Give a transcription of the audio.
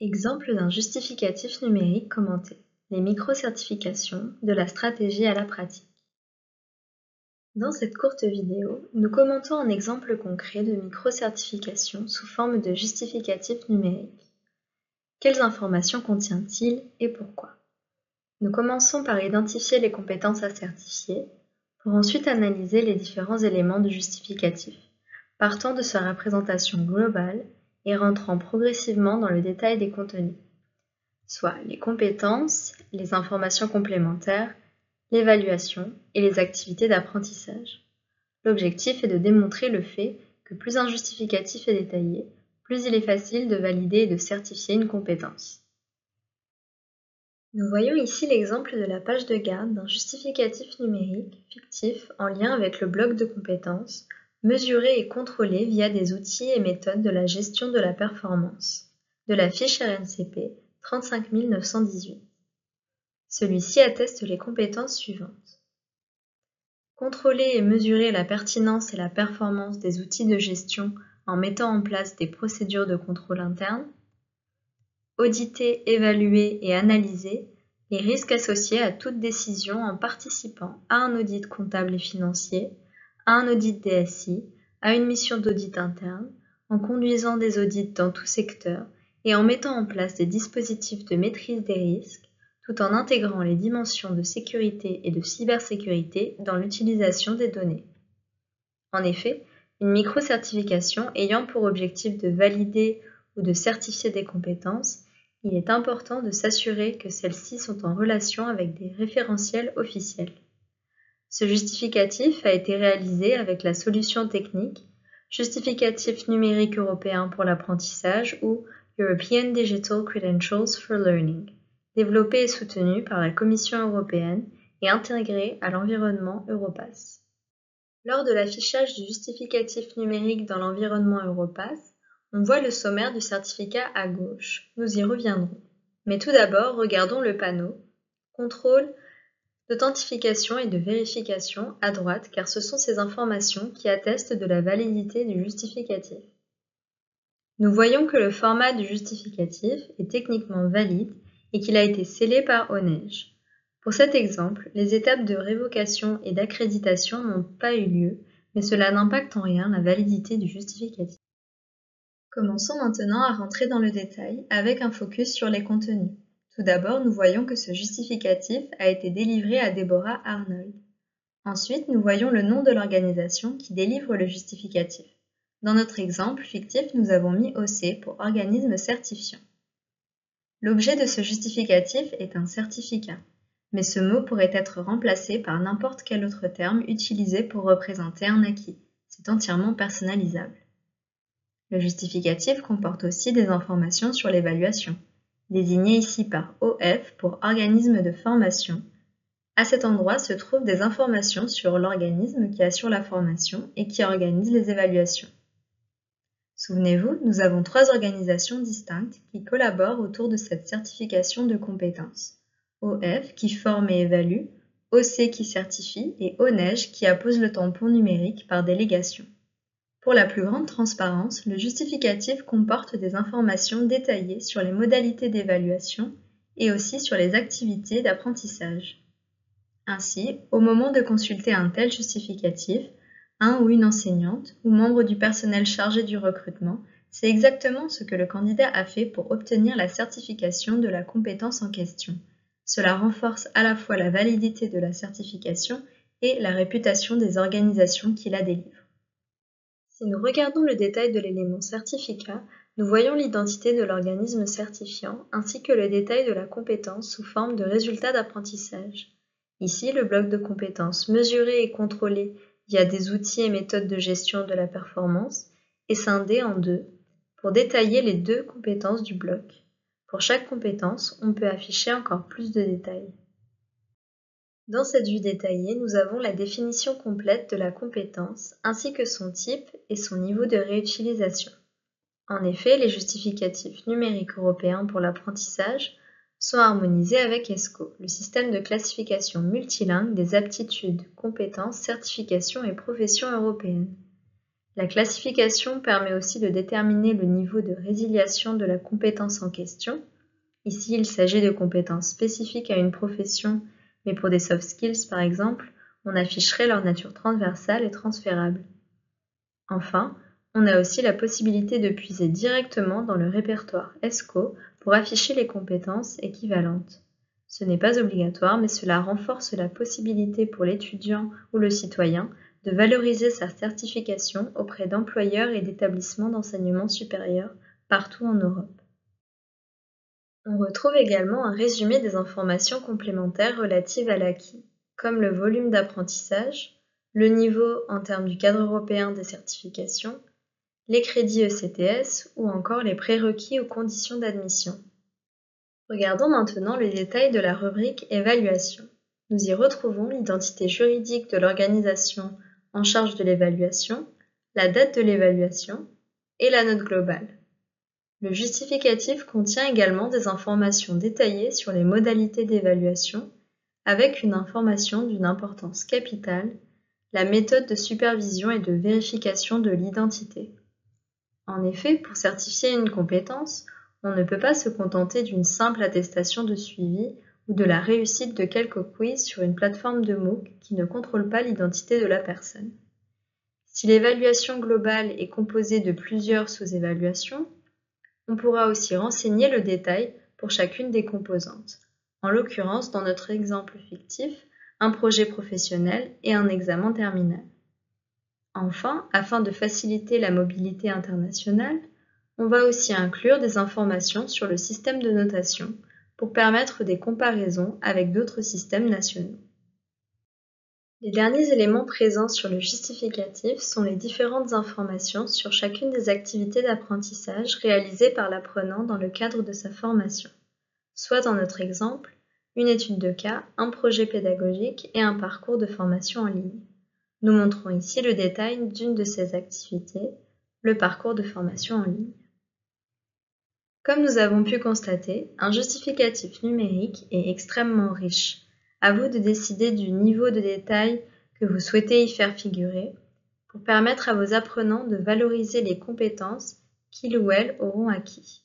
Exemple d'un justificatif numérique commenté, les micro-certifications de la stratégie à la pratique. Dans cette courte vidéo, nous commentons un exemple concret de micro-certification sous forme de justificatif numérique. Quelles informations contient-il et pourquoi? Nous commençons par identifier les compétences à certifier, pour ensuite analyser les différents éléments du justificatif, partant de sa représentation globale et rentrant progressivement dans le détail des contenus, soit les compétences, les informations complémentaires, l'évaluation et les activités d'apprentissage. L'objectif est de démontrer le fait que plus un justificatif est détaillé, plus il est facile de valider et de certifier une compétence. Nous voyons ici l'exemple de la page de garde d'un justificatif numérique fictif en lien avec le bloc de compétences mesurer et contrôler via des outils et méthodes de la gestion de la performance, de la fiche RNCP 35918. Celui-ci atteste les compétences suivantes. Contrôler et mesurer la pertinence et la performance des outils de gestion en mettant en place des procédures de contrôle interne. Auditer, évaluer et analyser les risques associés à toute décision en participant à un audit comptable et financier à un audit DSI, à une mission d'audit interne, en conduisant des audits dans tout secteur et en mettant en place des dispositifs de maîtrise des risques, tout en intégrant les dimensions de sécurité et de cybersécurité dans l'utilisation des données. En effet, une micro-certification ayant pour objectif de valider ou de certifier des compétences, il est important de s'assurer que celles-ci sont en relation avec des référentiels officiels. Ce justificatif a été réalisé avec la solution technique Justificatif numérique européen pour l'apprentissage ou European Digital Credentials for Learning, développé et soutenu par la Commission européenne et intégré à l'environnement Europass. Lors de l'affichage du justificatif numérique dans l'environnement Europass, on voit le sommaire du certificat à gauche. Nous y reviendrons. Mais tout d'abord, regardons le panneau Contrôle d'authentification et de vérification à droite car ce sont ces informations qui attestent de la validité du justificatif. Nous voyons que le format du justificatif est techniquement valide et qu'il a été scellé par ONEJ. Pour cet exemple, les étapes de révocation et d'accréditation n'ont pas eu lieu, mais cela n'impacte en rien la validité du justificatif. Commençons maintenant à rentrer dans le détail avec un focus sur les contenus. Tout d'abord, nous voyons que ce justificatif a été délivré à Deborah Arnold. Ensuite, nous voyons le nom de l'organisation qui délivre le justificatif. Dans notre exemple fictif, nous avons mis OC pour organisme certifiant. L'objet de ce justificatif est un certificat, mais ce mot pourrait être remplacé par n'importe quel autre terme utilisé pour représenter un acquis. C'est entièrement personnalisable. Le justificatif comporte aussi des informations sur l'évaluation désigné ici par OF pour organisme de formation. À cet endroit se trouvent des informations sur l'organisme qui assure la formation et qui organise les évaluations. Souvenez-vous, nous avons trois organisations distinctes qui collaborent autour de cette certification de compétences. OF qui forme et évalue, OC qui certifie et ONEJ qui appose le tampon numérique par délégation. Pour la plus grande transparence, le justificatif comporte des informations détaillées sur les modalités d'évaluation et aussi sur les activités d'apprentissage. Ainsi, au moment de consulter un tel justificatif, un ou une enseignante ou membre du personnel chargé du recrutement sait exactement ce que le candidat a fait pour obtenir la certification de la compétence en question. Cela renforce à la fois la validité de la certification et la réputation des organisations qui la délivrent. Si nous regardons le détail de l'élément certificat, nous voyons l'identité de l'organisme certifiant ainsi que le détail de la compétence sous forme de résultat d'apprentissage. Ici, le bloc de compétences mesuré et contrôlé via des outils et méthodes de gestion de la performance est scindé en deux pour détailler les deux compétences du bloc. Pour chaque compétence, on peut afficher encore plus de détails. Dans cette vue détaillée, nous avons la définition complète de la compétence ainsi que son type et son niveau de réutilisation. En effet, les justificatifs numériques européens pour l'apprentissage sont harmonisés avec ESCO, le système de classification multilingue des aptitudes, compétences, certifications et professions européennes. La classification permet aussi de déterminer le niveau de résiliation de la compétence en question. Ici, il s'agit de compétences spécifiques à une profession, mais pour des soft skills par exemple, on afficherait leur nature transversale et transférable. Enfin, on a aussi la possibilité de puiser directement dans le répertoire ESCO pour afficher les compétences équivalentes. Ce n'est pas obligatoire, mais cela renforce la possibilité pour l'étudiant ou le citoyen de valoriser sa certification auprès d'employeurs et d'établissements d'enseignement supérieur partout en Europe. On retrouve également un résumé des informations complémentaires relatives à l'acquis, comme le volume d'apprentissage, le niveau en termes du cadre européen des certifications, les crédits ECTS ou encore les prérequis ou conditions d'admission. Regardons maintenant les détails de la rubrique Évaluation. Nous y retrouvons l'identité juridique de l'organisation en charge de l'évaluation, la date de l'évaluation et la note globale. Le justificatif contient également des informations détaillées sur les modalités d'évaluation avec une information d'une importance capitale, la méthode de supervision et de vérification de l'identité. En effet, pour certifier une compétence, on ne peut pas se contenter d'une simple attestation de suivi ou de la réussite de quelques quiz sur une plateforme de MOOC qui ne contrôle pas l'identité de la personne. Si l'évaluation globale est composée de plusieurs sous-évaluations, on pourra aussi renseigner le détail pour chacune des composantes. En l'occurrence, dans notre exemple fictif, un projet professionnel et un examen terminal. Enfin, afin de faciliter la mobilité internationale, on va aussi inclure des informations sur le système de notation pour permettre des comparaisons avec d'autres systèmes nationaux. Les derniers éléments présents sur le justificatif sont les différentes informations sur chacune des activités d'apprentissage réalisées par l'apprenant dans le cadre de sa formation, soit dans notre exemple, une étude de cas, un projet pédagogique et un parcours de formation en ligne. Nous montrons ici le détail d'une de ces activités, le parcours de formation en ligne. Comme nous avons pu constater, un justificatif numérique est extrêmement riche. À vous de décider du niveau de détail que vous souhaitez y faire figurer pour permettre à vos apprenants de valoriser les compétences qu'ils ou elles auront acquises.